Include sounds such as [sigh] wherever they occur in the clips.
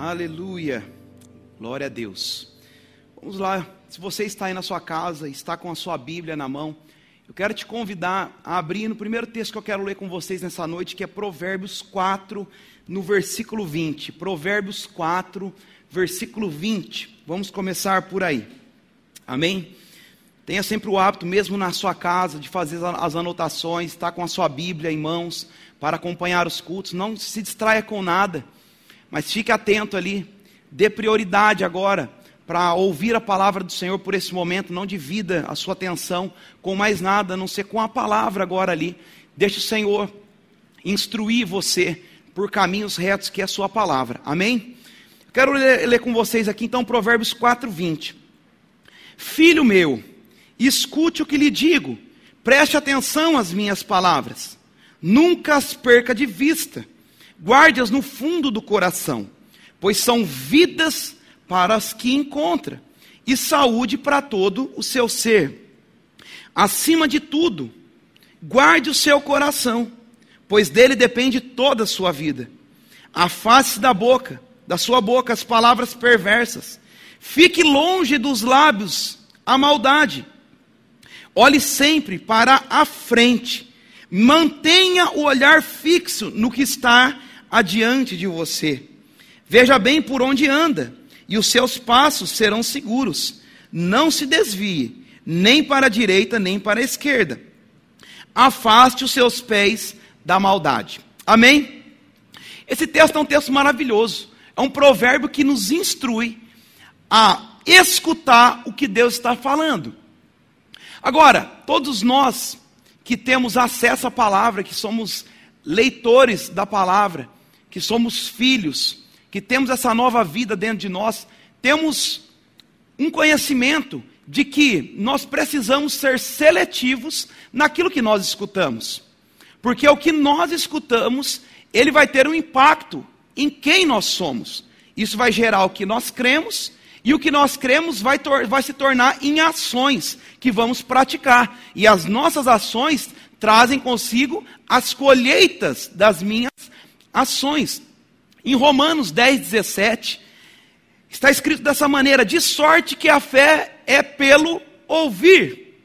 Aleluia. Glória a Deus. Vamos lá. Se você está aí na sua casa, está com a sua Bíblia na mão, eu quero te convidar a abrir no primeiro texto que eu quero ler com vocês nessa noite, que é Provérbios 4, no versículo 20. Provérbios 4, versículo 20. Vamos começar por aí. Amém? Tenha sempre o hábito, mesmo na sua casa, de fazer as anotações, estar com a sua Bíblia em mãos para acompanhar os cultos. Não se distraia com nada, mas fique atento ali. Dê prioridade agora para ouvir a palavra do Senhor por esse momento. Não divida a sua atenção com mais nada, a não ser com a palavra agora ali. Deixe o Senhor instruir você por caminhos retos, que é a sua palavra. Amém? Quero ler, ler com vocês aqui então Provérbios 4, 20. Filho meu, escute o que lhe digo, preste atenção às minhas palavras, nunca as perca de vista, guarde-as no fundo do coração, pois são vidas para as que encontra e saúde para todo o seu ser. Acima de tudo, guarde o seu coração, pois dele depende toda a sua vida. Afaste da boca, da sua boca as palavras perversas. Fique longe dos lábios a maldade. Olhe sempre para a frente. Mantenha o olhar fixo no que está adiante de você. Veja bem por onde anda, e os seus passos serão seguros. Não se desvie, nem para a direita, nem para a esquerda. Afaste os seus pés da maldade. Amém? Esse texto é um texto maravilhoso. É um provérbio que nos instrui a escutar o que Deus está falando. Agora, todos nós que temos acesso à palavra, que somos leitores da palavra, que somos filhos, que temos essa nova vida dentro de nós, temos um conhecimento de que nós precisamos ser seletivos naquilo que nós escutamos. Porque o que nós escutamos, ele vai ter um impacto em quem nós somos. Isso vai gerar o que nós cremos, e o que nós cremos vai, vai se tornar em ações que vamos praticar. E as nossas ações trazem consigo as colheitas das minhas ações. Em Romanos 10, 17, está escrito dessa maneira: de sorte que a fé é pelo ouvir,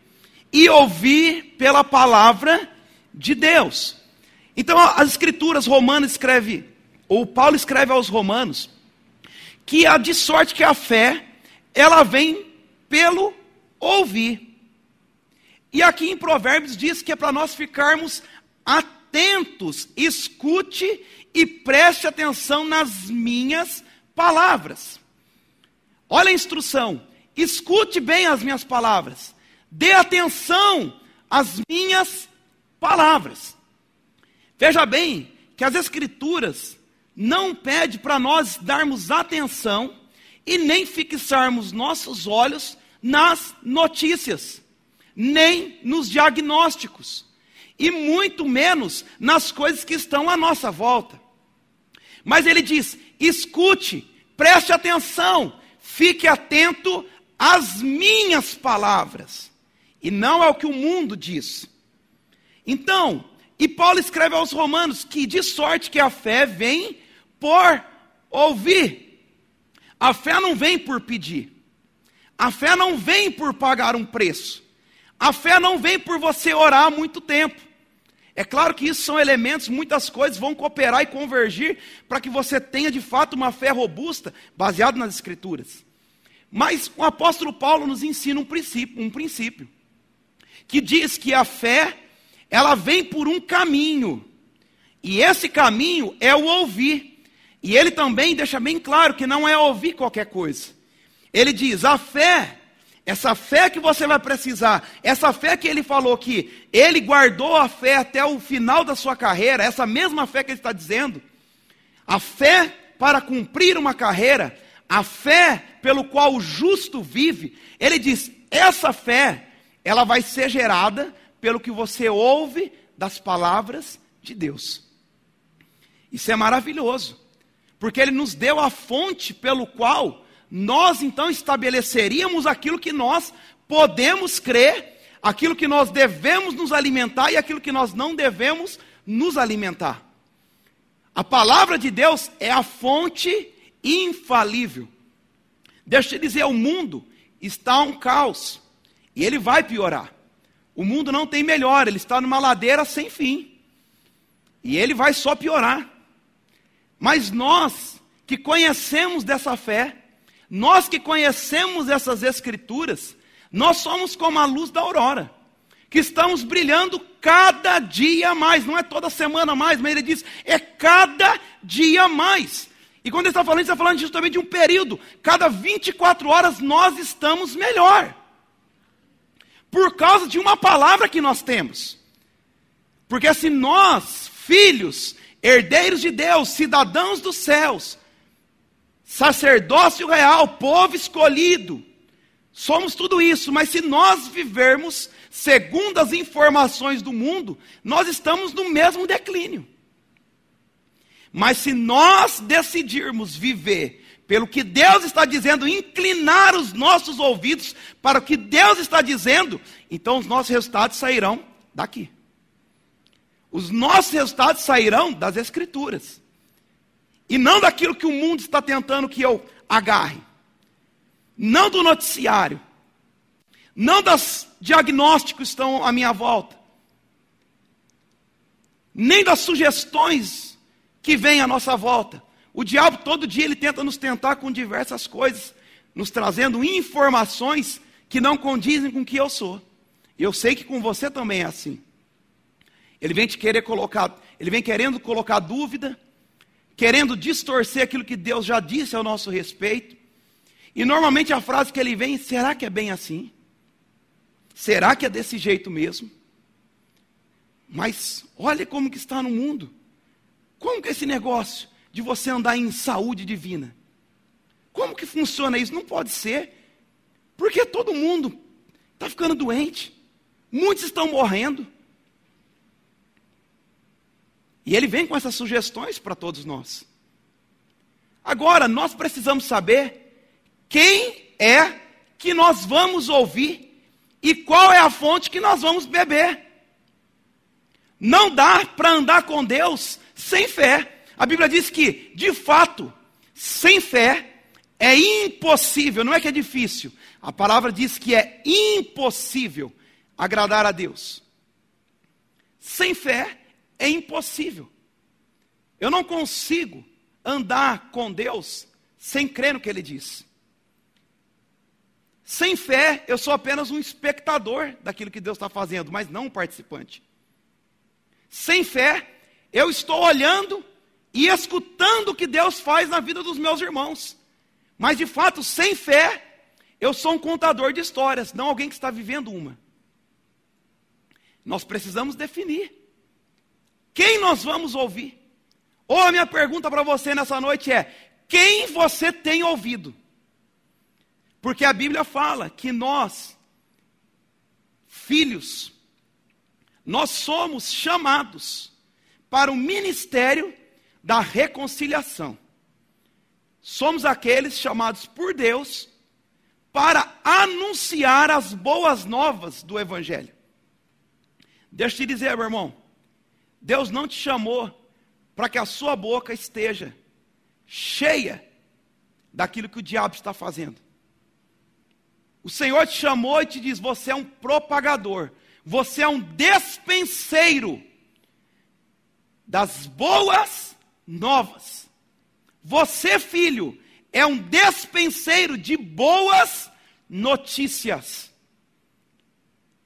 e ouvir pela palavra de Deus. Então, as escrituras romanas escreve, ou Paulo escreve aos romanos, que a de sorte que a fé, ela vem pelo ouvir. E aqui em Provérbios diz que é para nós ficarmos atentos, escute e preste atenção nas minhas palavras. Olha a instrução, escute bem as minhas palavras, dê atenção às minhas palavras. Veja bem que as Escrituras não pede para nós darmos atenção e nem fixarmos nossos olhos nas notícias, nem nos diagnósticos, e muito menos nas coisas que estão à nossa volta. Mas ele diz: escute, preste atenção, fique atento às minhas palavras, e não ao que o mundo diz. Então, e Paulo escreve aos Romanos que de sorte que a fé vem por ouvir. A fé não vem por pedir. A fé não vem por pagar um preço. A fé não vem por você orar muito tempo. É claro que isso são elementos, muitas coisas vão cooperar e convergir para que você tenha de fato uma fé robusta, baseada nas Escrituras. Mas o apóstolo Paulo nos ensina um princípio, um princípio que diz que a fé ela vem por um caminho. E esse caminho é o ouvir. E ele também deixa bem claro que não é ouvir qualquer coisa. Ele diz: a fé, essa fé que você vai precisar, essa fé que ele falou que ele guardou a fé até o final da sua carreira, essa mesma fé que ele está dizendo, a fé para cumprir uma carreira, a fé pelo qual o justo vive, ele diz: essa fé, ela vai ser gerada pelo que você ouve das palavras de Deus. Isso é maravilhoso, porque Ele nos deu a fonte pelo qual nós então estabeleceríamos aquilo que nós podemos crer, aquilo que nós devemos nos alimentar e aquilo que nós não devemos nos alimentar. A palavra de Deus é a fonte infalível. Deixa eu te dizer, o mundo está um caos e ele vai piorar. O mundo não tem melhor, ele está numa ladeira sem fim. E ele vai só piorar. Mas nós que conhecemos dessa fé, nós que conhecemos essas escrituras, nós somos como a luz da aurora, que estamos brilhando cada dia mais, não é toda semana mais, mas ele diz, é cada dia mais. E quando ele está falando, ele está falando justamente de um período, cada 24 horas nós estamos melhor, por causa de uma palavra que nós temos. Porque se nós, filhos, herdeiros de Deus, cidadãos dos céus, sacerdócio real, povo escolhido, somos tudo isso, mas se nós vivermos segundo as informações do mundo, nós estamos no mesmo declínio. Mas se nós decidirmos viver pelo que Deus está dizendo, inclinar os nossos ouvidos para o que Deus está dizendo, então os nossos resultados sairão daqui. Os nossos resultados sairão das Escrituras. E não daquilo que o mundo está tentando que eu agarre. Não do noticiário. Não dos diagnósticos que estão à minha volta. Nem das sugestões que vêm à nossa volta. O diabo todo dia ele tenta nos tentar com diversas coisas, nos trazendo informações que não condizem com o que eu sou. Eu sei que com você também é assim. Ele vem te querer colocar, ele vem querendo colocar dúvida, querendo distorcer aquilo que Deus já disse ao nosso respeito. E normalmente a frase que ele vem, será que é bem assim? Será que é desse jeito mesmo? Mas olha como que está no mundo. Como que é esse negócio de você andar em saúde divina? Como que funciona isso? Não pode ser. Porque todo mundo está ficando doente. Muitos estão morrendo. E ele vem com essas sugestões para todos nós. Agora, nós precisamos saber quem é que nós vamos ouvir e qual é a fonte que nós vamos beber. Não dá para andar com Deus sem fé. A Bíblia diz que, de fato, sem fé é impossível, não é que é difícil. A palavra diz que é impossível agradar a Deus. Sem fé é impossível. Eu não consigo andar com Deus sem crer no que Ele diz. Sem fé, eu sou apenas um espectador daquilo que Deus está fazendo, mas não um participante. Sem fé, eu estou olhando e escutando o que Deus faz na vida dos meus irmãos. Mas de fato, sem fé, eu sou um contador de histórias, não alguém que está vivendo uma. Nós precisamos definir quem nós vamos ouvir? Ou a minha pergunta para você nessa noite é: quem você tem ouvido? Porque a Bíblia fala que nós, filhos, nós somos chamados para o ministério da reconciliação. Somos aqueles chamados por Deus para anunciar as boas novas do Evangelho. Deixa eu te dizer, meu irmão, Deus não te chamou para que a sua boca esteja cheia daquilo que o diabo está fazendo. O Senhor te chamou e te diz: você é um propagador, você é um despenseiro das boas novas. Você, filho, é um despenseiro de boas notícias.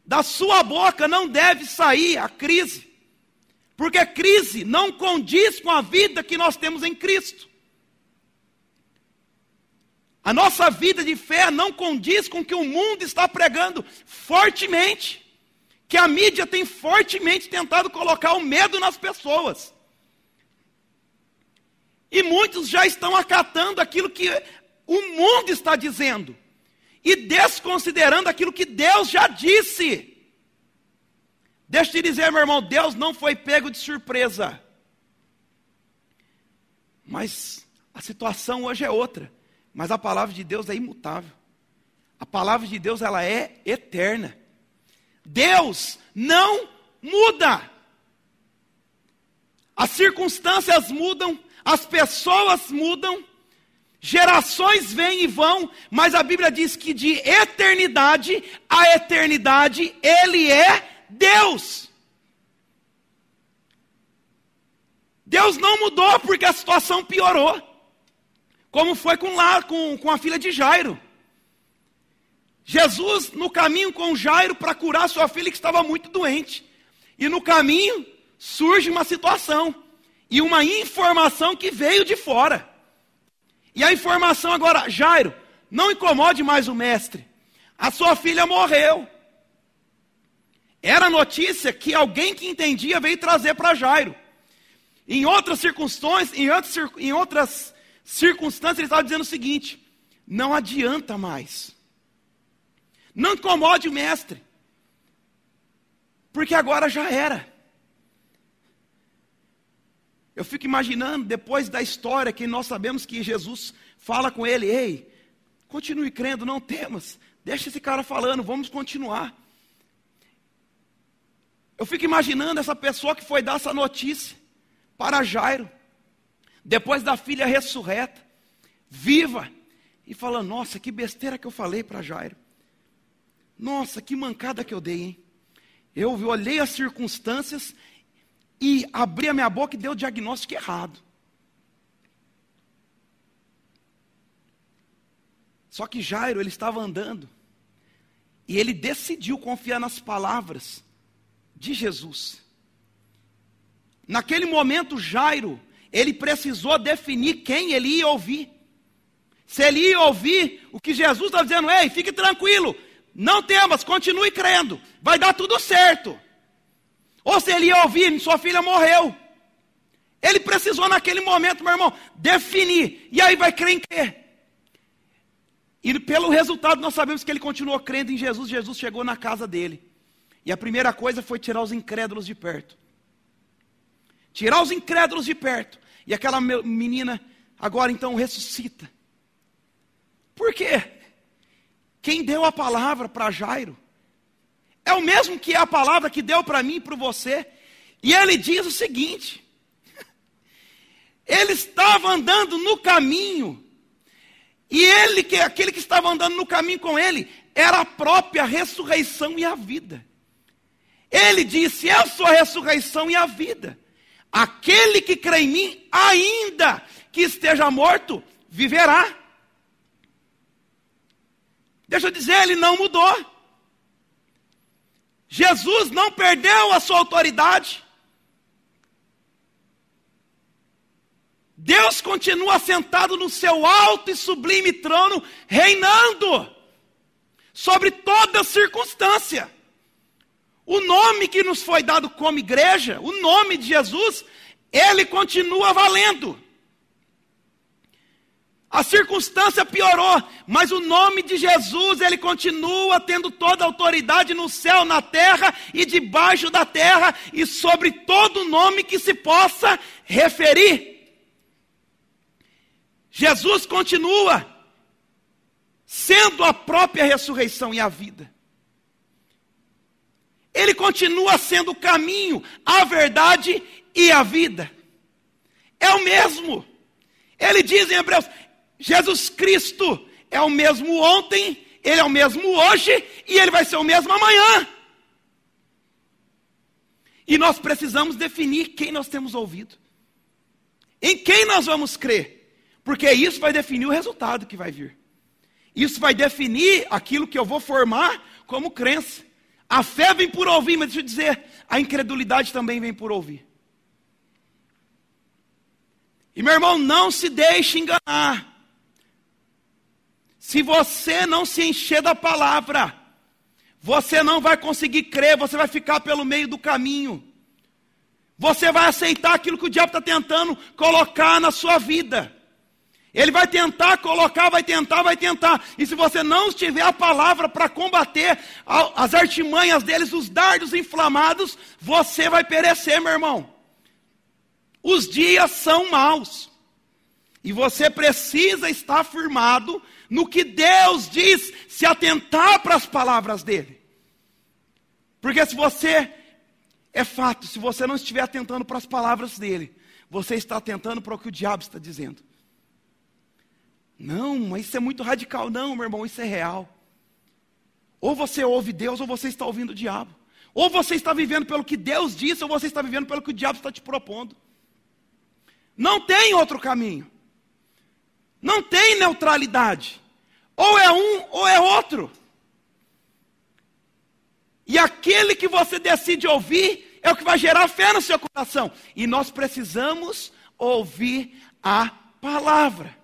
Da sua boca não deve sair a crise. Porque a crise não condiz com a vida que nós temos em Cristo. A nossa vida de fé não condiz com o que o mundo está pregando fortemente. Que a mídia tem fortemente tentado colocar o medo nas pessoas. E muitos já estão acatando aquilo que o mundo está dizendo. E desconsiderando aquilo que Deus já disse. Deixa eu te dizer, meu irmão, Deus não foi pego de surpresa. Mas a situação hoje é outra. Mas a palavra de Deus é imutável. A palavra de Deus ela é eterna. Deus não muda. As circunstâncias mudam, as pessoas mudam, Gerações vêm e vão, mas a Bíblia diz que de eternidade a eternidade Ele é Deus. Deus não mudou porque a situação piorou, como foi com, lá, com, com a filha de Jairo. Jesus, no caminho com Jairo para curar sua filha que estava muito doente, e no caminho surge uma situação e uma informação que veio de fora. E a informação agora, Jairo, não incomode mais o mestre. A sua filha morreu. Era notícia que alguém que entendia veio trazer para Jairo. Em outras circunstâncias, em outras, em outras circunstâncias, ele estava dizendo o seguinte: não adianta mais. Não incomode o mestre. Porque agora já era. Eu fico imaginando, depois da história que nós sabemos que Jesus fala com ele: Ei, continue crendo, não temas, deixa esse cara falando, vamos continuar. Eu fico imaginando essa pessoa que foi dar essa notícia para Jairo, depois da filha ressurreta, viva, e falando: Nossa, que besteira que eu falei para Jairo. Nossa, que mancada que eu dei, hein? Eu olhei as circunstâncias e abri a minha boca e dei o diagnóstico errado. Só que Jairo, ele estava andando. E ele decidiu confiar nas palavras de Jesus. Naquele momento, Jairo, ele precisou definir quem ele ia ouvir. Se ele ia ouvir o que Jesus estava dizendo, ei, fique tranquilo, não temas, continue crendo, vai dar tudo certo. Ou se ele ia ouvir, sua filha morreu. Ele precisou naquele momento, meu irmão, definir. E aí vai crer em quê? E pelo resultado nós sabemos que ele continuou crendo em Jesus. Jesus chegou na casa dele. E a primeira coisa foi tirar os incrédulos de perto. Tirar os incrédulos de perto. E aquela menina agora então ressuscita. Por quê? Quem deu a palavra para Jairo é o mesmo que é a palavra que deu para mim e para você. E ele diz o seguinte: ele estava andando no caminho, e ele, que aquele que estava andando no caminho com ele, era a própria ressurreição e a vida. Ele disse: Eu sou a ressurreição e a vida. Aquele que crê em mim, ainda que esteja morto, viverá. Deixa eu dizer, ele não mudou. Jesus não perdeu a sua autoridade. Deus continua sentado no seu alto e sublime trono, reinando sobre toda circunstância. O nome que nos foi dado como igreja, o nome de Jesus, ele continua valendo. A circunstância piorou, mas o nome de Jesus, ele continua tendo toda a autoridade no céu, na terra e debaixo da terra e sobre todo nome que se possa referir. Jesus continua sendo a própria ressurreição e a vida. Ele continua sendo o caminho, a verdade e a vida. É o mesmo. Ele diz em Hebreus: Jesus Cristo é o mesmo ontem, ele é o mesmo hoje e ele vai ser o mesmo amanhã. E nós precisamos definir quem nós temos ouvido. Em quem nós vamos crer? Porque isso vai definir o resultado que vai vir. Isso vai definir aquilo que eu vou formar como crença. A fé vem por ouvir, mas deixa eu dizer, a incredulidade também vem por ouvir. E meu irmão, não se deixe enganar. Se você não se encher da palavra, você não vai conseguir crer, você vai ficar pelo meio do caminho. Você vai aceitar aquilo que o diabo está tentando colocar na sua vida. Ele vai tentar colocar, vai tentar, vai tentar. E se você não tiver a palavra para combater as artimanhas deles, os dardos inflamados, você vai perecer, meu irmão. Os dias são maus. E você precisa estar firmado no que Deus diz, se atentar para as palavras dele. Porque se você, é fato, se você não estiver atentando para as palavras dele, você está atentando para o que o diabo está dizendo. Não, mas isso é muito radical. Não, meu irmão, isso é real. Ou você ouve Deus, ou você está ouvindo o diabo. Ou você está vivendo pelo que Deus disse, ou você está vivendo pelo que o diabo está te propondo. Não tem outro caminho. Não tem neutralidade. Ou é um ou é outro. E aquele que você decide ouvir é o que vai gerar fé no seu coração. E nós precisamos ouvir a palavra.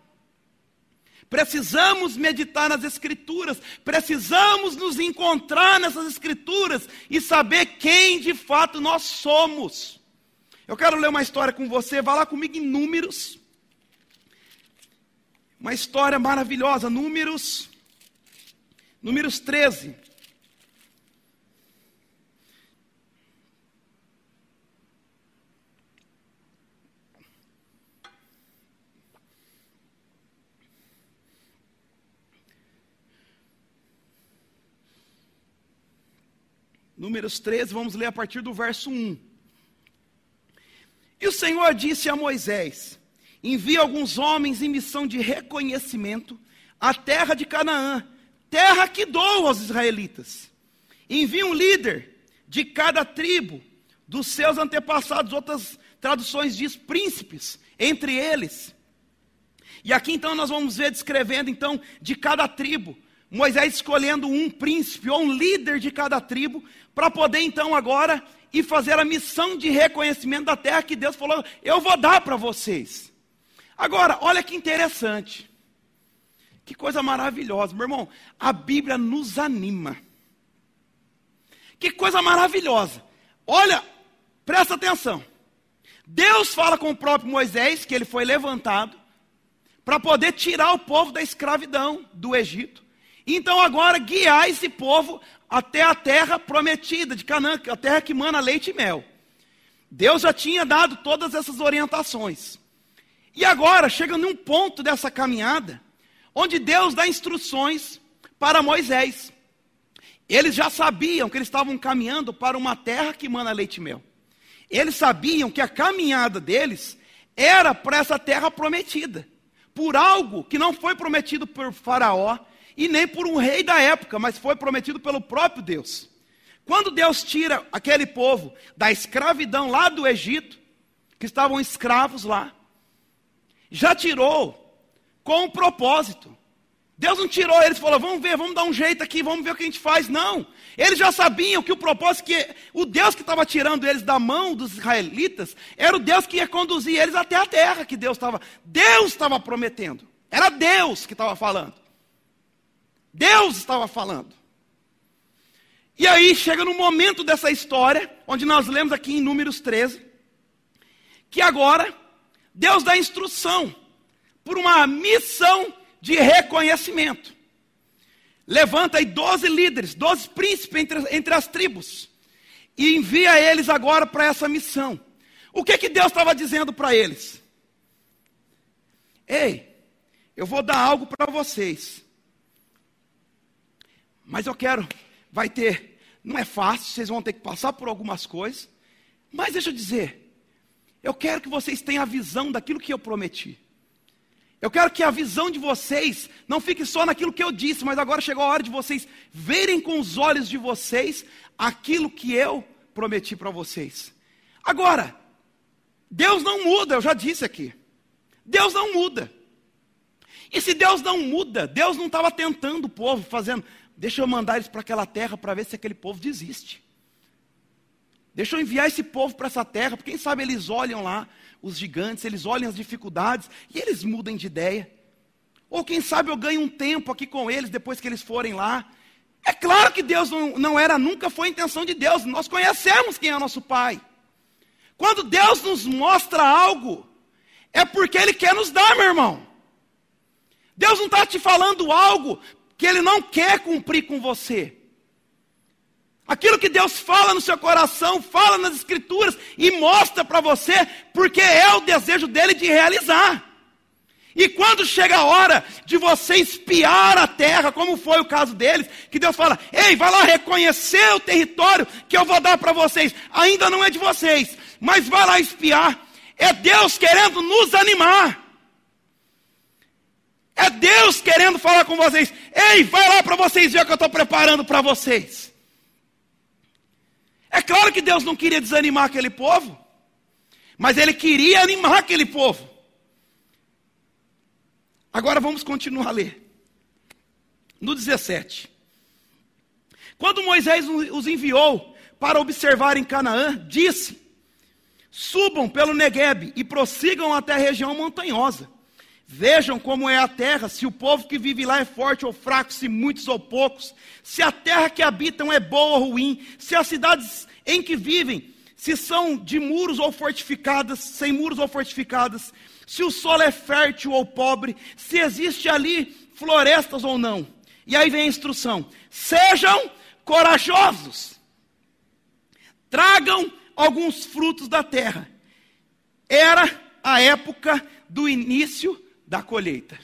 Precisamos meditar nas Escrituras, precisamos nos encontrar nessas Escrituras e saber quem de fato nós somos. Eu quero ler uma história com você, vá lá comigo em Números. Uma história maravilhosa, Números, Números 13. Números 13, vamos ler a partir do verso 1. E o Senhor disse a Moisés: Envia alguns homens em missão de reconhecimento à terra de Canaã, terra que dou aos israelitas. Envia um líder de cada tribo dos seus antepassados, outras traduções diz príncipes, entre eles. E aqui então nós vamos ver descrevendo então de cada tribo, Moisés escolhendo um príncipe ou um líder de cada tribo para poder então agora ir fazer a missão de reconhecimento da terra que Deus falou: "Eu vou dar para vocês". Agora, olha que interessante. Que coisa maravilhosa, meu irmão. A Bíblia nos anima. Que coisa maravilhosa. Olha, presta atenção. Deus fala com o próprio Moisés que ele foi levantado para poder tirar o povo da escravidão do Egito. Então agora guiar esse povo até a terra prometida de Canaã, a terra que mana leite e mel. Deus já tinha dado todas essas orientações. E agora chega num ponto dessa caminhada, onde Deus dá instruções para Moisés. Eles já sabiam que eles estavam caminhando para uma terra que mana leite e mel. Eles sabiam que a caminhada deles era para essa terra prometida, por algo que não foi prometido por Faraó e nem por um rei da época, mas foi prometido pelo próprio Deus. Quando Deus tira aquele povo da escravidão lá do Egito, que estavam escravos lá, já tirou com um propósito. Deus não tirou eles e falou: vamos ver, vamos dar um jeito aqui, vamos ver o que a gente faz. Não. Eles já sabiam que o propósito, que o Deus que estava tirando eles da mão dos israelitas, era o Deus que ia conduzir eles até a terra que Deus estava. Deus estava prometendo. Era Deus que estava falando. Deus estava falando. E aí chega no momento dessa história, onde nós lemos aqui em Números 13, que agora Deus dá instrução por uma missão de reconhecimento. Levanta aí doze líderes, doze príncipes entre, entre as tribos, e envia eles agora para essa missão. O que que Deus estava dizendo para eles? Ei, eu vou dar algo para vocês, mas eu quero, vai ter, não é fácil, vocês vão ter que passar por algumas coisas, mas deixa eu dizer, eu quero que vocês tenham a visão daquilo que eu prometi. Eu quero que a visão de vocês não fique só naquilo que eu disse, mas agora chegou a hora de vocês verem com os olhos de vocês aquilo que eu prometi para vocês. Agora, Deus não muda, eu já disse aqui. Deus não muda. E se Deus não muda, Deus não estava tentando o povo, fazendo, deixa eu mandar eles para aquela terra para ver se aquele povo desiste. Deixa eu enviar esse povo para essa terra, porque quem sabe eles olham lá os gigantes, eles olham as dificuldades e eles mudam de ideia. Ou quem sabe eu ganho um tempo aqui com eles depois que eles forem lá. É claro que Deus não, não era, nunca foi a intenção de Deus. Nós conhecemos quem é nosso Pai. Quando Deus nos mostra algo, é porque Ele quer nos dar, meu irmão. Deus não está te falando algo que Ele não quer cumprir com você. Aquilo que Deus fala no seu coração, fala nas Escrituras e mostra para você, porque é o desejo dele de realizar. E quando chega a hora de você espiar a terra, como foi o caso deles, que Deus fala: Ei, vai lá reconhecer o território que eu vou dar para vocês. Ainda não é de vocês, mas vai lá espiar. É Deus querendo nos animar. É Deus querendo falar com vocês. Ei, vai lá para vocês verem o que eu estou preparando para vocês. É claro que Deus não queria desanimar aquele povo, mas Ele queria animar aquele povo. Agora vamos continuar a ler. No 17. Quando Moisés os enviou para observar em Canaã, disse: Subam pelo Negueb e prossigam até a região montanhosa. Vejam como é a terra, se o povo que vive lá é forte ou fraco, se muitos ou poucos, se a terra que habitam é boa ou ruim, se as cidades em que vivem, se são de muros ou fortificadas, sem muros ou fortificadas, se o solo é fértil ou pobre, se existe ali florestas ou não. E aí vem a instrução: sejam corajosos, tragam alguns frutos da terra. Era a época do início da colheita.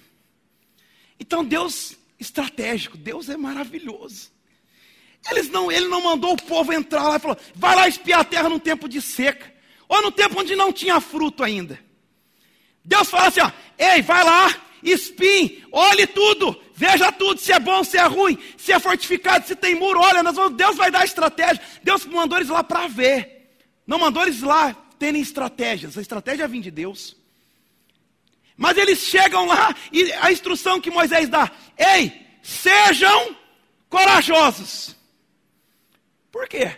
Então Deus estratégico, Deus é maravilhoso. Eles não, ele não mandou o povo entrar lá e falou: vai lá espiar a terra no tempo de seca, ou no tempo onde não tinha fruto ainda. Deus fala assim: ó, ei, vai lá, espie, olhe tudo, veja tudo, se é bom, se é ruim, se é fortificado, se tem muro, olha, vamos, Deus vai dar estratégia. Deus mandou eles lá para ver, não mandou eles lá terem estratégias, a estratégia vem de Deus. Mas eles chegam lá e a instrução que Moisés dá: ei, sejam corajosos. Por quê?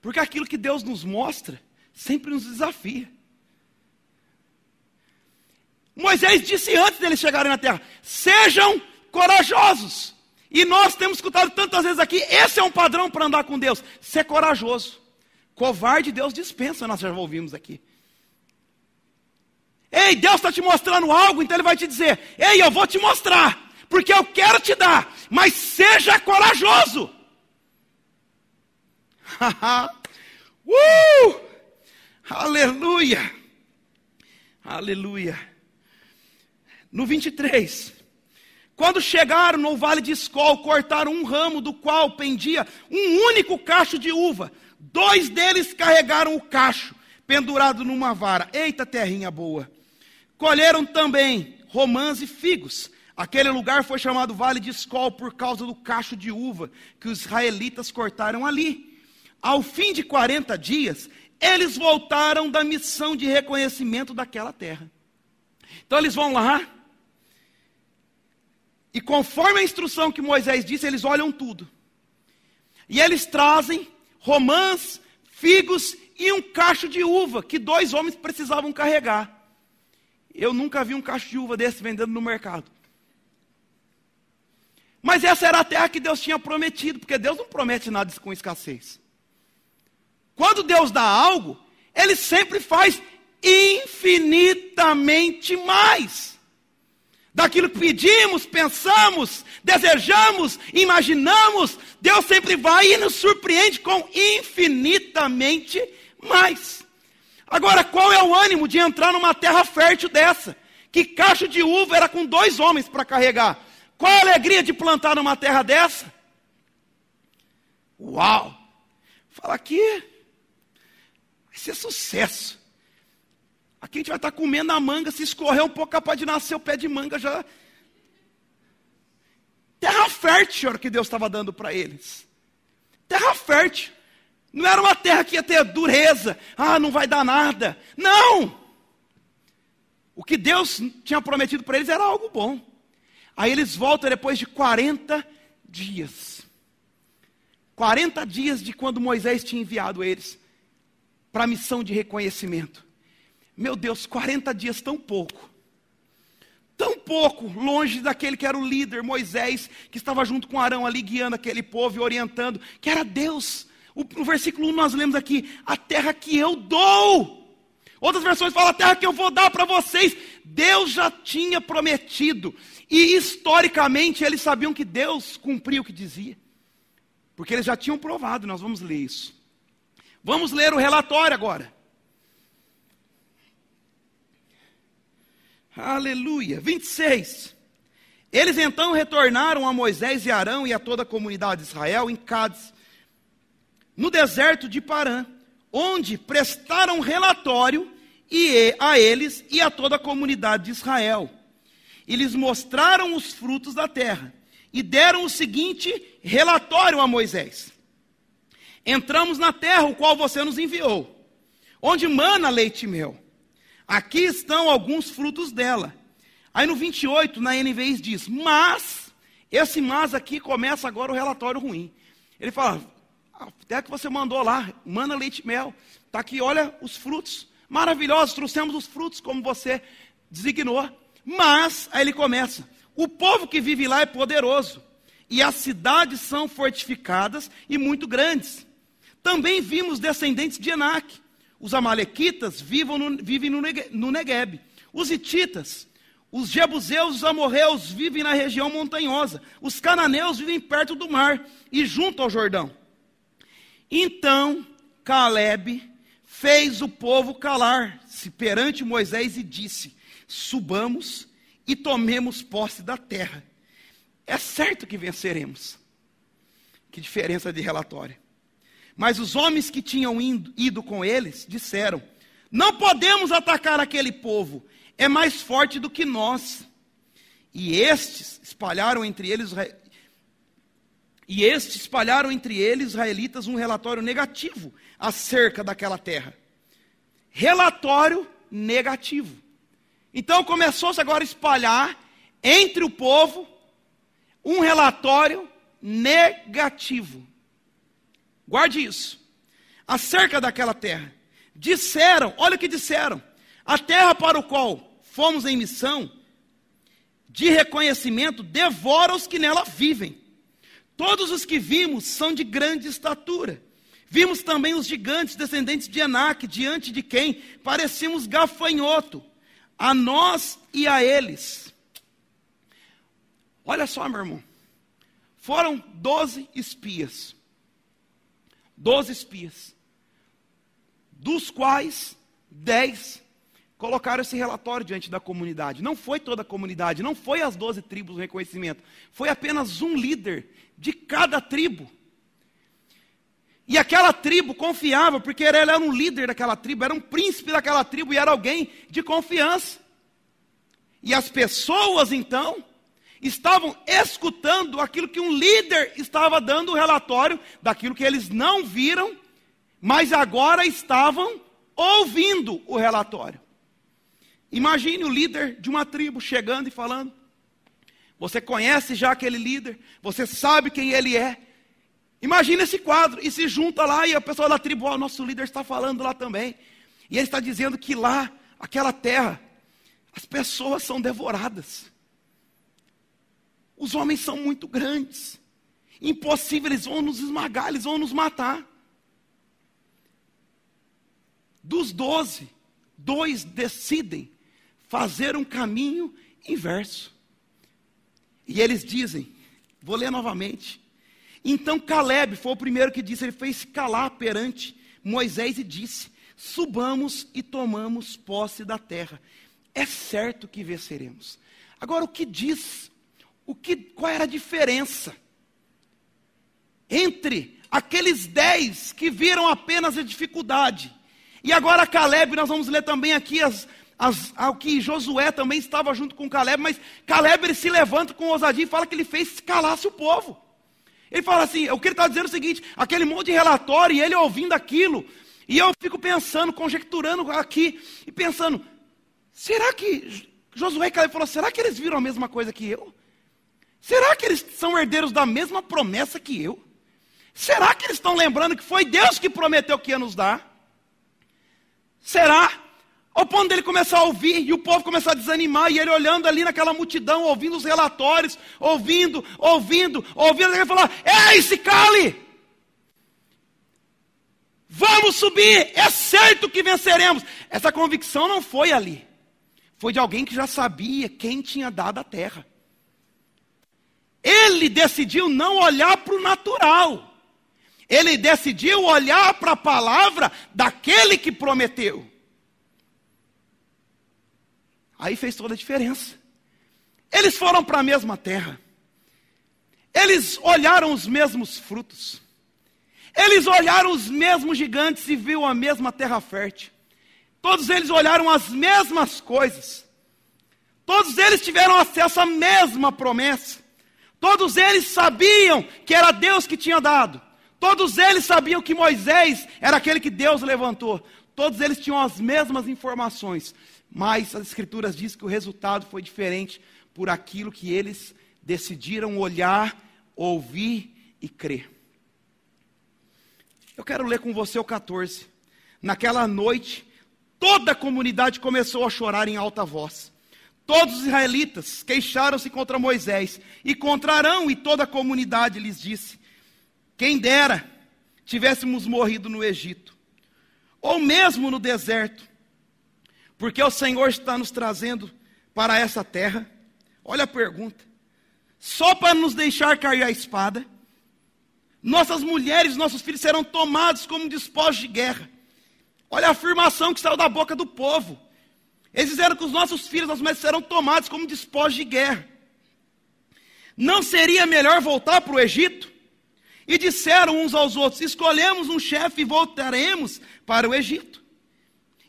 Porque aquilo que Deus nos mostra sempre nos desafia. Moisés disse antes deles chegarem na terra: sejam corajosos. E nós temos escutado tantas vezes aqui: esse é um padrão para andar com Deus, ser corajoso. Covarde Deus dispensa, nós já ouvimos aqui. Ei, Deus está te mostrando algo, então Ele vai te dizer: Ei, eu vou te mostrar, porque eu quero te dar, mas seja corajoso. [laughs] uh! Aleluia! Aleluia! No 23, quando chegaram no vale de Escol, cortaram um ramo do qual pendia um único cacho de uva. Dois deles carregaram o cacho, pendurado numa vara. Eita, terrinha boa! Colheram também romãs e figos. Aquele lugar foi chamado Vale de Escol por causa do cacho de uva que os israelitas cortaram ali. Ao fim de 40 dias, eles voltaram da missão de reconhecimento daquela terra. Então eles vão lá, e conforme a instrução que Moisés disse, eles olham tudo. E eles trazem romãs, figos e um cacho de uva que dois homens precisavam carregar. Eu nunca vi um cacho de uva desse vendendo no mercado. Mas essa era a terra que Deus tinha prometido, porque Deus não promete nada com escassez. Quando Deus dá algo, Ele sempre faz infinitamente mais. Daquilo que pedimos, pensamos, desejamos, imaginamos, Deus sempre vai e nos surpreende com infinitamente mais. Agora, qual é o ânimo de entrar numa terra fértil dessa? Que cacho de uva era com dois homens para carregar. Qual a alegria de plantar numa terra dessa? Uau! Fala aqui, vai ser sucesso. Aqui a gente vai estar tá comendo a manga, se escorrer um pouco, capaz de nascer o pé de manga já. Terra fértil era que Deus estava dando para eles. Terra fértil. Não era uma terra que ia ter dureza, ah, não vai dar nada. Não! O que Deus tinha prometido para eles era algo bom. Aí eles voltam depois de 40 dias. 40 dias de quando Moisés tinha enviado eles para a missão de reconhecimento. Meu Deus, 40 dias tão pouco. Tão pouco longe daquele que era o líder, Moisés, que estava junto com Arão ali guiando aquele povo e orientando, que era Deus. No versículo 1 nós lemos aqui: a terra que eu dou. Outras versões falam a terra que eu vou dar para vocês. Deus já tinha prometido. E historicamente eles sabiam que Deus cumpria o que dizia. Porque eles já tinham provado, nós vamos ler isso. Vamos ler o relatório agora. Aleluia. 26. Eles então retornaram a Moisés e Arão e a toda a comunidade de Israel em Cádiz no deserto de Parã, onde prestaram relatório e a eles e a toda a comunidade de Israel. e lhes mostraram os frutos da terra, e deram o seguinte relatório a Moisés: Entramos na terra, o qual você nos enviou, onde mana leite e mel. Aqui estão alguns frutos dela. Aí no 28, na NVI diz: Mas, esse mas aqui começa agora o relatório ruim. Ele fala: Até que você mandou lá, mana leite e mel. Está aqui, olha os frutos. Maravilhosos, trouxemos os frutos como você designou. Mas, aí ele começa: o povo que vive lá é poderoso, e as cidades são fortificadas e muito grandes. Também vimos descendentes de Enac. Os amalequitas vivem no, no Negueb. Os hititas, os jebuseus, os amorreus vivem na região montanhosa. Os cananeus vivem perto do mar e junto ao Jordão. Então Caleb fez o povo calar-se perante Moisés e disse: Subamos e tomemos posse da terra. É certo que venceremos. Que diferença de relatório. Mas os homens que tinham ido, ido com eles disseram: Não podemos atacar aquele povo, é mais forte do que nós. E estes espalharam entre eles e estes espalharam entre eles israelitas um relatório negativo acerca daquela terra. Relatório negativo. Então começou-se agora a espalhar entre o povo um relatório negativo. Guarde isso. Acerca daquela terra. Disseram, olha o que disseram: a terra para o qual fomos em missão de reconhecimento devora os que nela vivem. Todos os que vimos são de grande estatura. Vimos também os gigantes descendentes de Enac, diante de quem parecíamos gafanhoto a nós e a eles. Olha só, meu irmão. Foram doze espias. Doze espias. Dos quais dez colocaram esse relatório diante da comunidade. Não foi toda a comunidade, não foi as doze tribos o reconhecimento. Foi apenas um líder de cada tribo. E aquela tribo confiava, porque ele era um líder daquela tribo, era um príncipe daquela tribo e era alguém de confiança. E as pessoas então estavam escutando aquilo que um líder estava dando o relatório daquilo que eles não viram, mas agora estavam ouvindo o relatório. Imagine o líder de uma tribo chegando e falando: Você conhece já aquele líder, você sabe quem ele é, Imagina esse quadro e se junta lá e a pessoa da tribo, oh, nosso líder está falando lá também. E ele está dizendo que lá, aquela terra, as pessoas são devoradas. Os homens são muito grandes. Impossível, eles vão nos esmagar, eles vão nos matar. Dos doze, dois decidem fazer um caminho inverso. E eles dizem, vou ler novamente. Então Caleb foi o primeiro que disse, ele fez calar perante Moisés e disse: Subamos e tomamos posse da terra. É certo que venceremos. Agora o que diz? O que qual era a diferença entre aqueles dez que viram apenas a dificuldade e agora Caleb, nós vamos ler também aqui as, ao que Josué também estava junto com Caleb, mas Caleb ele se levanta com ousadia e fala que ele fez calasse o povo. Ele fala assim: o que ele está dizendo é o seguinte: aquele monte de relatório, e ele ouvindo aquilo, e eu fico pensando, conjecturando aqui, e pensando: será que Josué e Caleb falou, será que eles viram a mesma coisa que eu? Será que eles são herdeiros da mesma promessa que eu? Será que eles estão lembrando que foi Deus que prometeu que ia nos dar? Será? Ao ponto dele começar a ouvir e o povo começar a desanimar, e ele olhando ali naquela multidão, ouvindo os relatórios, ouvindo, ouvindo, ouvindo, ele falar: Ei, se cale! Vamos subir, é certo que venceremos. Essa convicção não foi ali, foi de alguém que já sabia quem tinha dado a terra. Ele decidiu não olhar para o natural, ele decidiu olhar para a palavra daquele que prometeu. Aí fez toda a diferença. Eles foram para a mesma terra. Eles olharam os mesmos frutos. Eles olharam os mesmos gigantes e viu a mesma terra fértil. Todos eles olharam as mesmas coisas. Todos eles tiveram acesso à mesma promessa. Todos eles sabiam que era Deus que tinha dado. Todos eles sabiam que Moisés era aquele que Deus levantou. Todos eles tinham as mesmas informações. Mas as Escrituras dizem que o resultado foi diferente por aquilo que eles decidiram olhar, ouvir e crer. Eu quero ler com você o 14. Naquela noite, toda a comunidade começou a chorar em alta voz. Todos os israelitas queixaram-se contra Moisés e contra Arão, e toda a comunidade lhes disse: Quem dera tivéssemos morrido no Egito, ou mesmo no deserto, porque o Senhor está nos trazendo para essa terra. Olha a pergunta: só para nos deixar cair a espada? Nossas mulheres, nossos filhos serão tomados como despojos de guerra. Olha a afirmação que saiu da boca do povo. Eles disseram que os nossos filhos, nossas mulheres serão tomados como despojos de guerra. Não seria melhor voltar para o Egito? E disseram uns aos outros: Escolhemos um chefe e voltaremos para o Egito.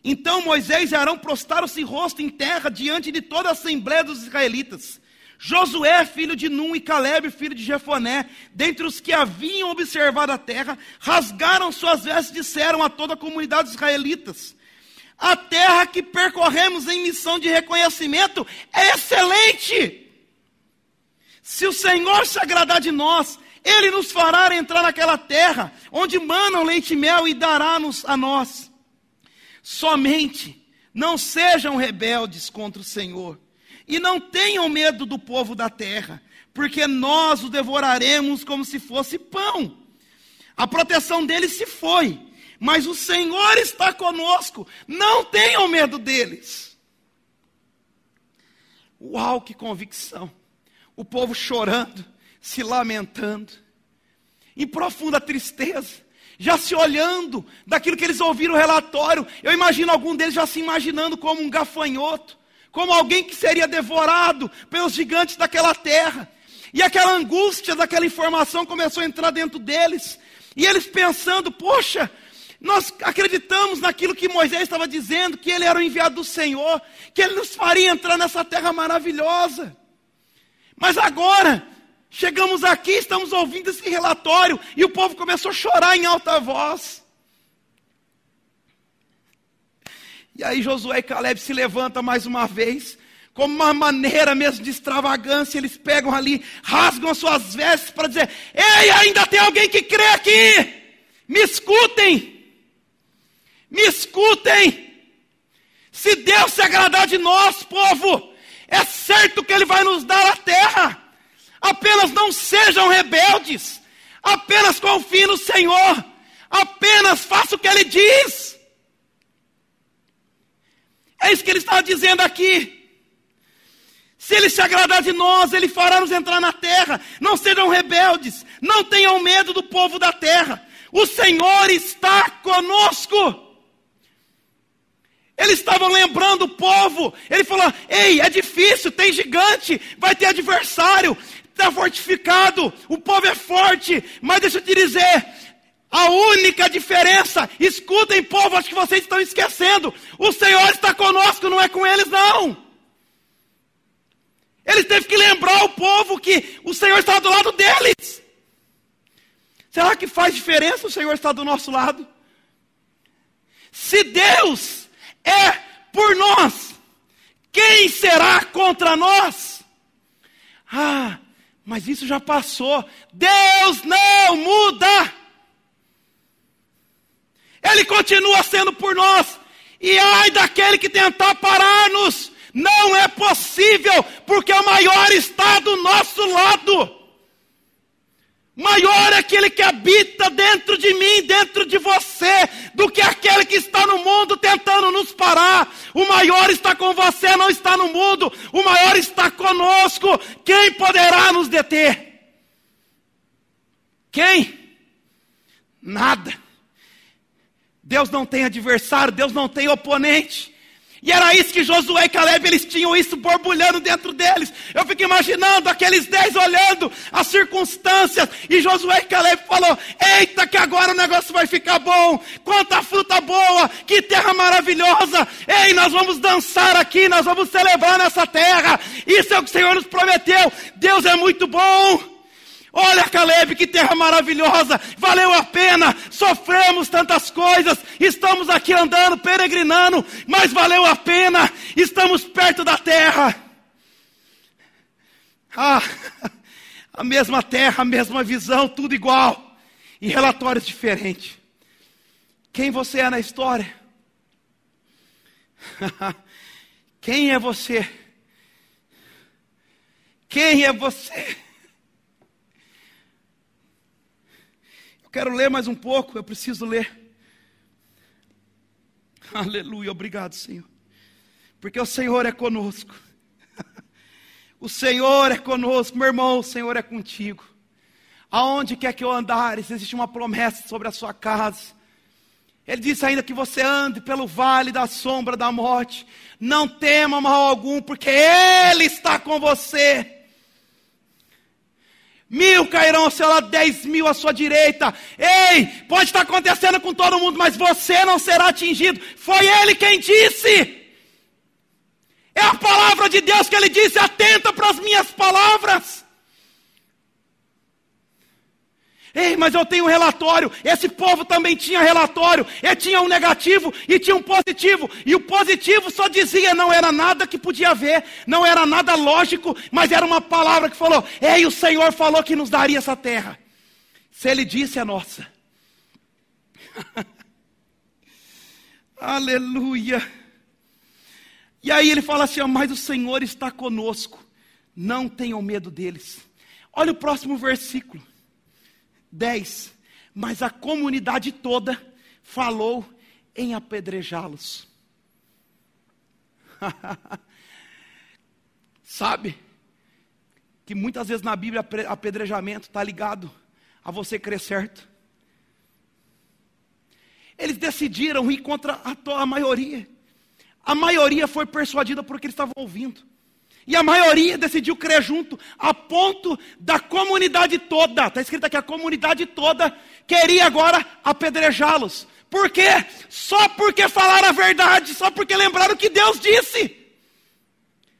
Então Moisés e Arão prostaram-se rosto em terra diante de toda a assembleia dos israelitas. Josué, filho de Num, e Caleb, filho de Jefoné, dentre os que haviam observado a terra, rasgaram suas vestes e disseram a toda a comunidade dos israelitas: A terra que percorremos em missão de reconhecimento é excelente. Se o Senhor se agradar de nós, Ele nos fará entrar naquela terra, onde manam leite e mel, e dará-nos a nós. Somente não sejam rebeldes contra o Senhor e não tenham medo do povo da terra, porque nós o devoraremos como se fosse pão. A proteção deles se foi, mas o Senhor está conosco. Não tenham medo deles. Uau, que convicção! O povo chorando, se lamentando, em profunda tristeza, já se olhando daquilo que eles ouviram o relatório. Eu imagino algum deles já se imaginando como um gafanhoto, como alguém que seria devorado pelos gigantes daquela terra. E aquela angústia daquela informação começou a entrar dentro deles. E eles pensando: poxa, nós acreditamos naquilo que Moisés estava dizendo, que ele era o enviado do Senhor, que ele nos faria entrar nessa terra maravilhosa. Mas agora, chegamos aqui, estamos ouvindo esse relatório, e o povo começou a chorar em alta voz. E aí Josué e Caleb se levantam mais uma vez, como uma maneira mesmo de extravagância, eles pegam ali, rasgam as suas vestes para dizer: Ei, ainda tem alguém que crê aqui! Me escutem! Me escutem! Se Deus se agradar de nós, povo, é certo que Ele vai nos dar a terra. Apenas não sejam rebeldes, apenas confiem no Senhor, apenas faça o que Ele diz. É isso que ele está dizendo aqui. Se ele se agradar de nós, ele fará nos entrar na terra. Não sejam rebeldes, não tenham medo do povo da terra. O Senhor está conosco. Eles estavam lembrando o povo. Ele falou: Ei, é difícil, tem gigante, vai ter adversário, está fortificado, o povo é forte. Mas deixa eu te dizer: a única diferença, escutem, povo, acho que vocês estão esquecendo. O Senhor está conosco, não é com eles, não. Ele teve que lembrar o povo que o Senhor está do lado deles. Será que faz diferença o Senhor estar do nosso lado? Se Deus é por nós, quem será contra nós? Ah, mas isso já passou. Deus não muda. Ele continua sendo por nós. E ai daquele que tentar parar-nos, não é possível, porque o maior está do nosso lado. Maior é aquele que habita dentro de mim, dentro de você, do que aquele que está no mundo tentando nos parar. O maior está com você, não está no mundo. O maior está conosco. Quem poderá nos deter? Quem? Nada. Deus não tem adversário, Deus não tem oponente. E era isso que Josué e Caleb, eles tinham isso borbulhando dentro deles. Eu fico imaginando aqueles dez olhando as circunstâncias. E Josué e Caleb falou: Eita, que agora o negócio vai ficar bom. Quanta fruta boa, que terra maravilhosa. Ei, nós vamos dançar aqui, nós vamos celebrar nessa terra. Isso é o que o Senhor nos prometeu. Deus é muito bom. Olha, Caleb, que terra maravilhosa, valeu a pena, sofremos tantas coisas, estamos aqui andando, peregrinando, mas valeu a pena, estamos perto da terra. Ah, [laughs] a mesma terra, a mesma visão, tudo igual, e relatórios diferentes. Quem você é na história? [laughs] Quem é você? Quem é você? Quero ler mais um pouco, eu preciso ler. [laughs] Aleluia, obrigado, Senhor. Porque o Senhor é conosco. [laughs] o Senhor é conosco, meu irmão, o Senhor é contigo. Aonde quer que eu andares, existe uma promessa sobre a sua casa. Ele disse ainda que você ande pelo vale da sombra da morte. Não tema mal algum, porque Ele está com você. Mil cairão ao seu lado, dez mil à sua direita. Ei, pode estar acontecendo com todo mundo, mas você não será atingido. Foi ele quem disse. É a palavra de Deus que ele disse: atenta para as minhas palavras. Ei, mas eu tenho um relatório. Esse povo também tinha relatório. Ele tinha um negativo e tinha um positivo. E o positivo só dizia, não era nada que podia ver, não era nada lógico, mas era uma palavra que falou: Ei, o Senhor falou que nos daria essa terra. Se Ele disse, é nossa. [laughs] Aleluia. E aí ele fala assim: Mas o Senhor está conosco, não tenham medo deles. Olha o próximo versículo. 10. Mas a comunidade toda falou em apedrejá-los. [laughs] Sabe que muitas vezes na Bíblia apedrejamento está ligado a você crer certo. Eles decidiram ir contra a, a maioria. A maioria foi persuadida por o que eles estavam ouvindo. E a maioria decidiu crer junto, a ponto da comunidade toda, está escrito aqui, a comunidade toda queria agora apedrejá-los. Por quê? Só porque falaram a verdade, só porque lembraram o que Deus disse.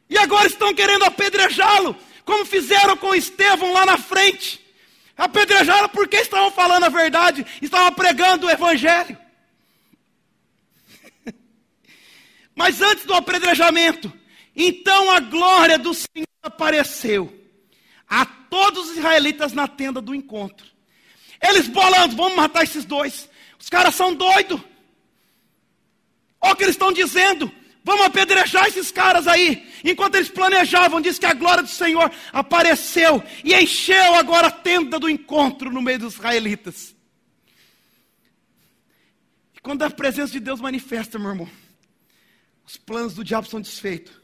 E agora estão querendo apedrejá-lo, como fizeram com Estevão lá na frente. Apedrejaram porque estavam falando a verdade, estavam pregando o Evangelho. [laughs] Mas antes do apedrejamento, então a glória do Senhor apareceu a todos os israelitas na tenda do encontro. Eles bolando, vamos matar esses dois. Os caras são doidos. Olha o que eles estão dizendo. Vamos apedrejar esses caras aí. Enquanto eles planejavam, diz que a glória do Senhor apareceu e encheu agora a tenda do encontro no meio dos israelitas. E quando a presença de Deus manifesta, meu irmão, os planos do diabo são desfeitos.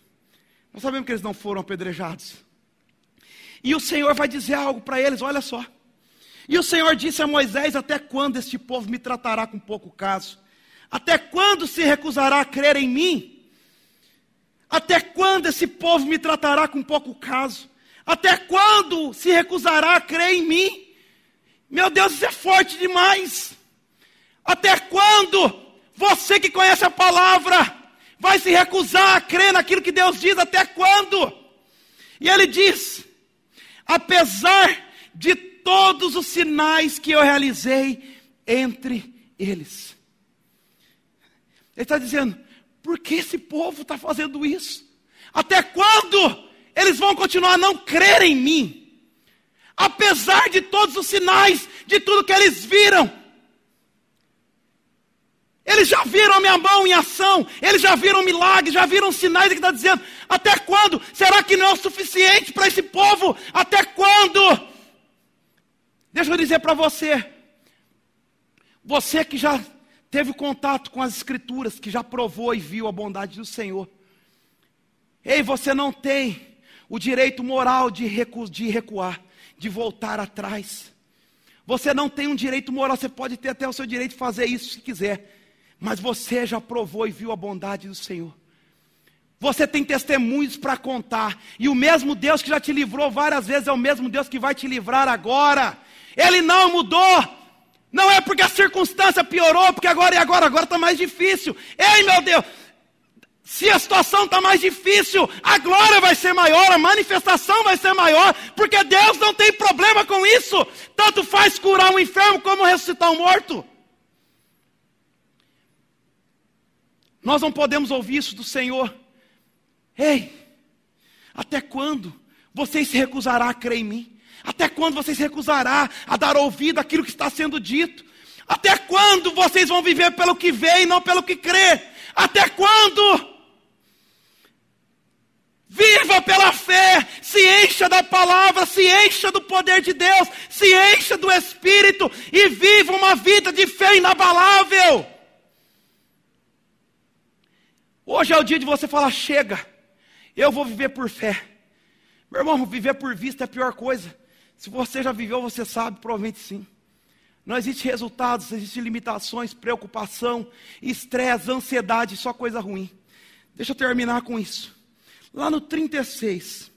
Nós sabemos que eles não foram apedrejados. E o Senhor vai dizer algo para eles, olha só. E o Senhor disse a Moisés: Até quando este povo me tratará com pouco caso? Até quando se recusará a crer em mim? Até quando esse povo me tratará com pouco caso? Até quando se recusará a crer em mim? Meu Deus, isso é forte demais. Até quando você que conhece a palavra vai se recusar a crer naquilo que Deus diz até quando? E ele diz: apesar de todos os sinais que eu realizei entre eles. Ele está dizendo: por que esse povo está fazendo isso? Até quando eles vão continuar a não crer em mim? Apesar de todos os sinais, de tudo que eles viram, eles já viram a minha mão em ação, eles já viram milagres, já viram sinais que está dizendo. Até quando? Será que não é o suficiente para esse povo? Até quando? Deixa eu dizer para você, você que já teve contato com as Escrituras, que já provou e viu a bondade do Senhor. Ei, você não tem o direito moral de, recu de recuar, de voltar atrás. Você não tem um direito moral, você pode ter até o seu direito de fazer isso se quiser. Mas você já provou e viu a bondade do Senhor. Você tem testemunhos para contar. E o mesmo Deus que já te livrou várias vezes é o mesmo Deus que vai te livrar agora. Ele não mudou. Não é porque a circunstância piorou, porque agora e agora, agora está mais difícil. Ei, meu Deus, se a situação está mais difícil, a glória vai ser maior, a manifestação vai ser maior, porque Deus não tem problema com isso. Tanto faz curar um enfermo como ressuscitar um morto. Nós não podemos ouvir isso do Senhor. Ei, até quando você se recusará a crer em mim? Até quando você se recusará a dar ouvido àquilo que está sendo dito? Até quando vocês vão viver pelo que vê e não pelo que crê? Até quando? Viva pela fé, se encha da palavra, se encha do poder de Deus, se encha do Espírito e viva uma vida de fé inabalável. Hoje é o dia de você falar: chega, eu vou viver por fé. Meu irmão, viver por vista é a pior coisa. Se você já viveu, você sabe, provavelmente sim. Não existe resultados, existem limitações, preocupação, estresse, ansiedade, só coisa ruim. Deixa eu terminar com isso. Lá no 36,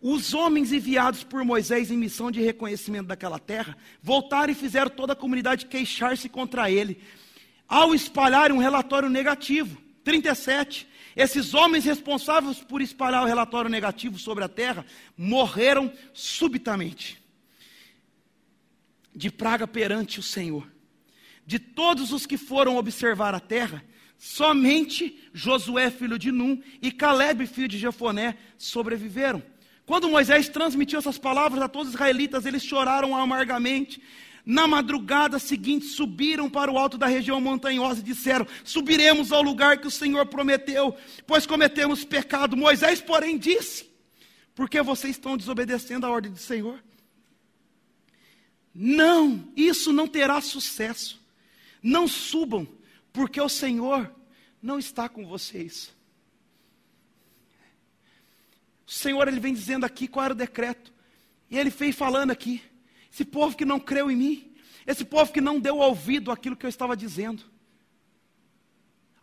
os homens enviados por Moisés em missão de reconhecimento daquela terra voltaram e fizeram toda a comunidade queixar-se contra ele, ao espalhar um relatório negativo. 37. Esses homens responsáveis por espalhar o relatório negativo sobre a terra morreram subitamente de praga perante o Senhor. De todos os que foram observar a terra, Somente Josué, filho de Num, e Caleb, filho de Jefoné, sobreviveram. Quando Moisés transmitiu essas palavras a todos os israelitas, eles choraram amargamente. Na madrugada seguinte, subiram para o alto da região montanhosa e disseram: Subiremos ao lugar que o Senhor prometeu, pois cometemos pecado. Moisés, porém, disse: Por que vocês estão desobedecendo a ordem do Senhor? Não, isso não terá sucesso. Não subam, porque o Senhor não está com vocês. O Senhor ele vem dizendo aqui qual era o decreto. E ele fez falando aqui. Esse povo que não creu em mim, esse povo que não deu ouvido àquilo que eu estava dizendo.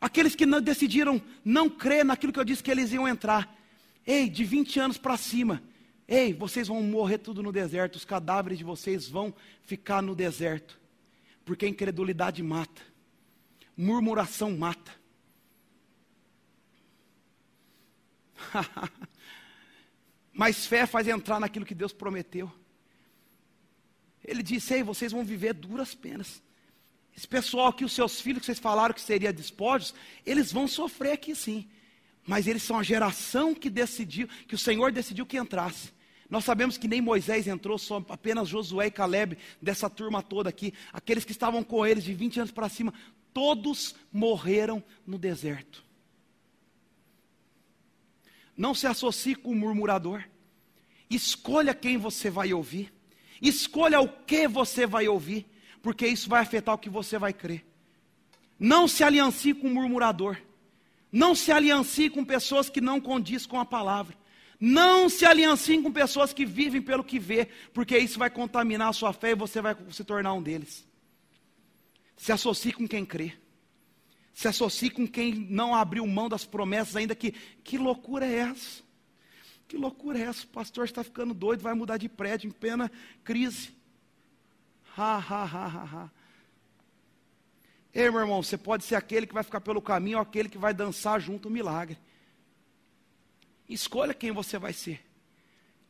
Aqueles que não, decidiram não crer naquilo que eu disse que eles iam entrar. Ei, de 20 anos para cima. Ei, vocês vão morrer tudo no deserto. Os cadáveres de vocês vão ficar no deserto. Porque a incredulidade mata. Murmuração mata. [laughs] Mas fé faz entrar naquilo que Deus prometeu. Ele disse: Ei, vocês vão viver duras penas. Esse pessoal aqui, os seus filhos que vocês falaram que seria despojos, eles vão sofrer aqui sim. Mas eles são a geração que decidiu, que o Senhor decidiu que entrasse. Nós sabemos que nem Moisés entrou, só apenas Josué e Caleb, dessa turma toda aqui. Aqueles que estavam com eles de 20 anos para cima, todos morreram no deserto. Não se associe com o murmurador. Escolha quem você vai ouvir. Escolha o que você vai ouvir, porque isso vai afetar o que você vai crer. Não se aliancie com o murmurador. Não se aliancie com pessoas que não condiz com a palavra. Não se aliancie com pessoas que vivem pelo que vê, porque isso vai contaminar a sua fé e você vai se tornar um deles. Se associe com quem crê. Se associe com quem não abriu mão das promessas, ainda que. Que loucura é essa? Que loucura é essa? O pastor está ficando doido, vai mudar de prédio em plena crise. Ha, ha, ha, ha, ha. Ei, meu irmão, você pode ser aquele que vai ficar pelo caminho ou aquele que vai dançar junto o milagre. Escolha quem você vai ser.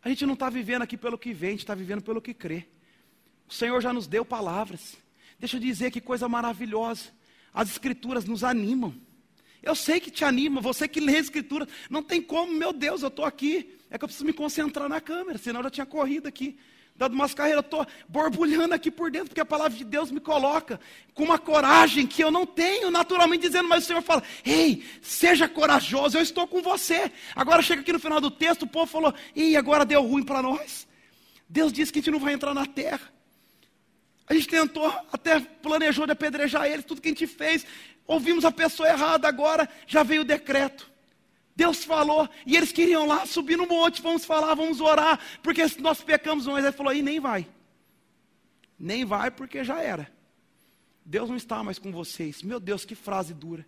A gente não está vivendo aqui pelo que vê, a gente está vivendo pelo que crê. O Senhor já nos deu palavras. Deixa eu dizer que coisa maravilhosa. As escrituras nos animam. Eu sei que te anima, você que lê a escritura, não tem como, meu Deus, eu estou aqui. É que eu preciso me concentrar na câmera, senão eu já tinha corrido aqui. Dado umas carreiras, eu estou borbulhando aqui por dentro, porque a palavra de Deus me coloca com uma coragem que eu não tenho, naturalmente dizendo, mas o Senhor fala: Ei, seja corajoso, eu estou com você. Agora chega aqui no final do texto, o povo falou: Ih, agora deu ruim para nós. Deus disse que a gente não vai entrar na terra. A gente tentou, até planejou de apedrejar eles, tudo que a gente fez. Ouvimos a pessoa errada, agora já veio o decreto. Deus falou, e eles queriam lá subir no monte, vamos falar, vamos orar, porque nós pecamos, mas ele falou, aí nem vai. Nem vai porque já era. Deus não está mais com vocês. Meu Deus, que frase dura.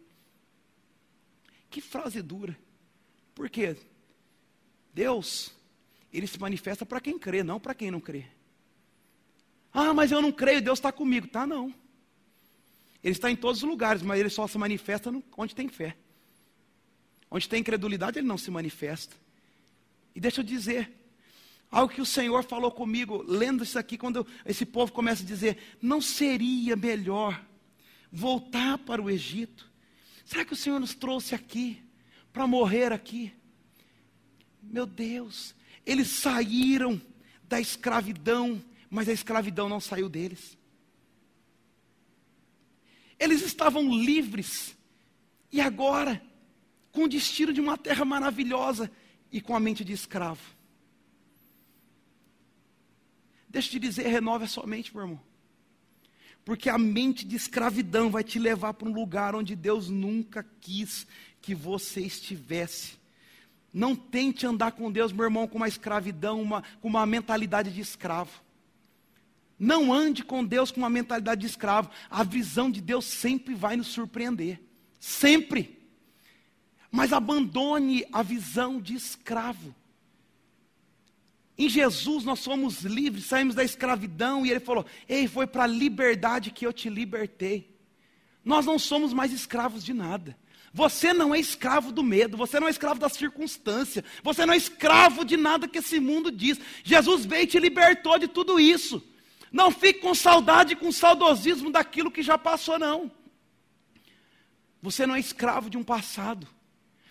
Que frase dura. Por quê? Deus, ele se manifesta para quem crê, não para quem não crê. Ah, mas eu não creio, Deus está comigo. Tá, não. Ele está em todos os lugares, mas ele só se manifesta onde tem fé. Onde tem incredulidade, ele não se manifesta. E deixa eu dizer, algo que o Senhor falou comigo, lendo isso aqui, quando esse povo começa a dizer: não seria melhor voltar para o Egito? Será que o Senhor nos trouxe aqui para morrer aqui? Meu Deus, eles saíram da escravidão, mas a escravidão não saiu deles. Eles estavam livres, e agora, com o destino de uma terra maravilhosa e com a mente de escravo. Deixa eu te dizer, renove a sua mente, meu irmão. Porque a mente de escravidão vai te levar para um lugar onde Deus nunca quis que você estivesse. Não tente andar com Deus, meu irmão, com uma escravidão, uma, com uma mentalidade de escravo. Não ande com Deus com uma mentalidade de escravo. A visão de Deus sempre vai nos surpreender. Sempre. Mas abandone a visão de escravo. Em Jesus nós somos livres, saímos da escravidão e ele falou: Ei, foi para a liberdade que eu te libertei. Nós não somos mais escravos de nada. Você não é escravo do medo, você não é escravo da circunstância, você não é escravo de nada que esse mundo diz. Jesus veio e te libertou de tudo isso. Não fique com saudade, com saudosismo daquilo que já passou, não. Você não é escravo de um passado.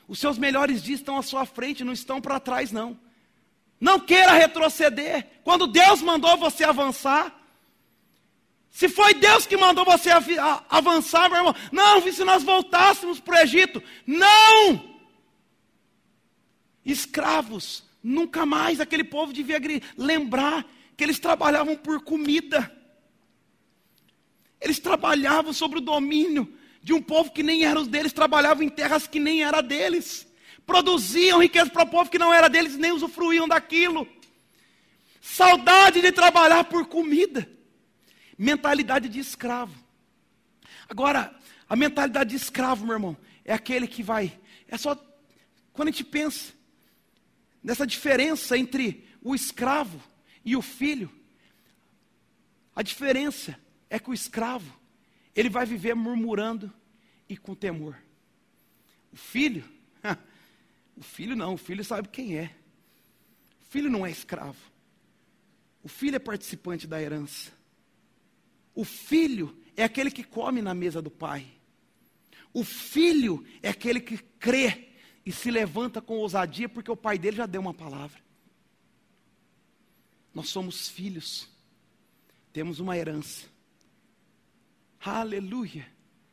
Os seus melhores dias estão à sua frente, não estão para trás, não. Não queira retroceder. Quando Deus mandou você avançar, se foi Deus que mandou você avançar, meu irmão, não, se nós voltássemos para o Egito, não! Escravos, nunca mais aquele povo devia lembrar que eles trabalhavam por comida. Eles trabalhavam sobre o domínio de um povo que nem era os deles, trabalhavam em terras que nem era deles. Produziam riqueza para o povo que não era deles, nem usufruíam daquilo. Saudade de trabalhar por comida. Mentalidade de escravo. Agora, a mentalidade de escravo, meu irmão, é aquele que vai. É só. Quando a gente pensa nessa diferença entre o escravo e o filho, a diferença é que o escravo, ele vai viver murmurando e com temor. O filho, [laughs] o filho não, o filho sabe quem é. O filho não é escravo. O filho é participante da herança. O filho é aquele que come na mesa do pai. O filho é aquele que crê e se levanta com ousadia porque o pai dele já deu uma palavra. Nós somos filhos, temos uma herança. Aleluia.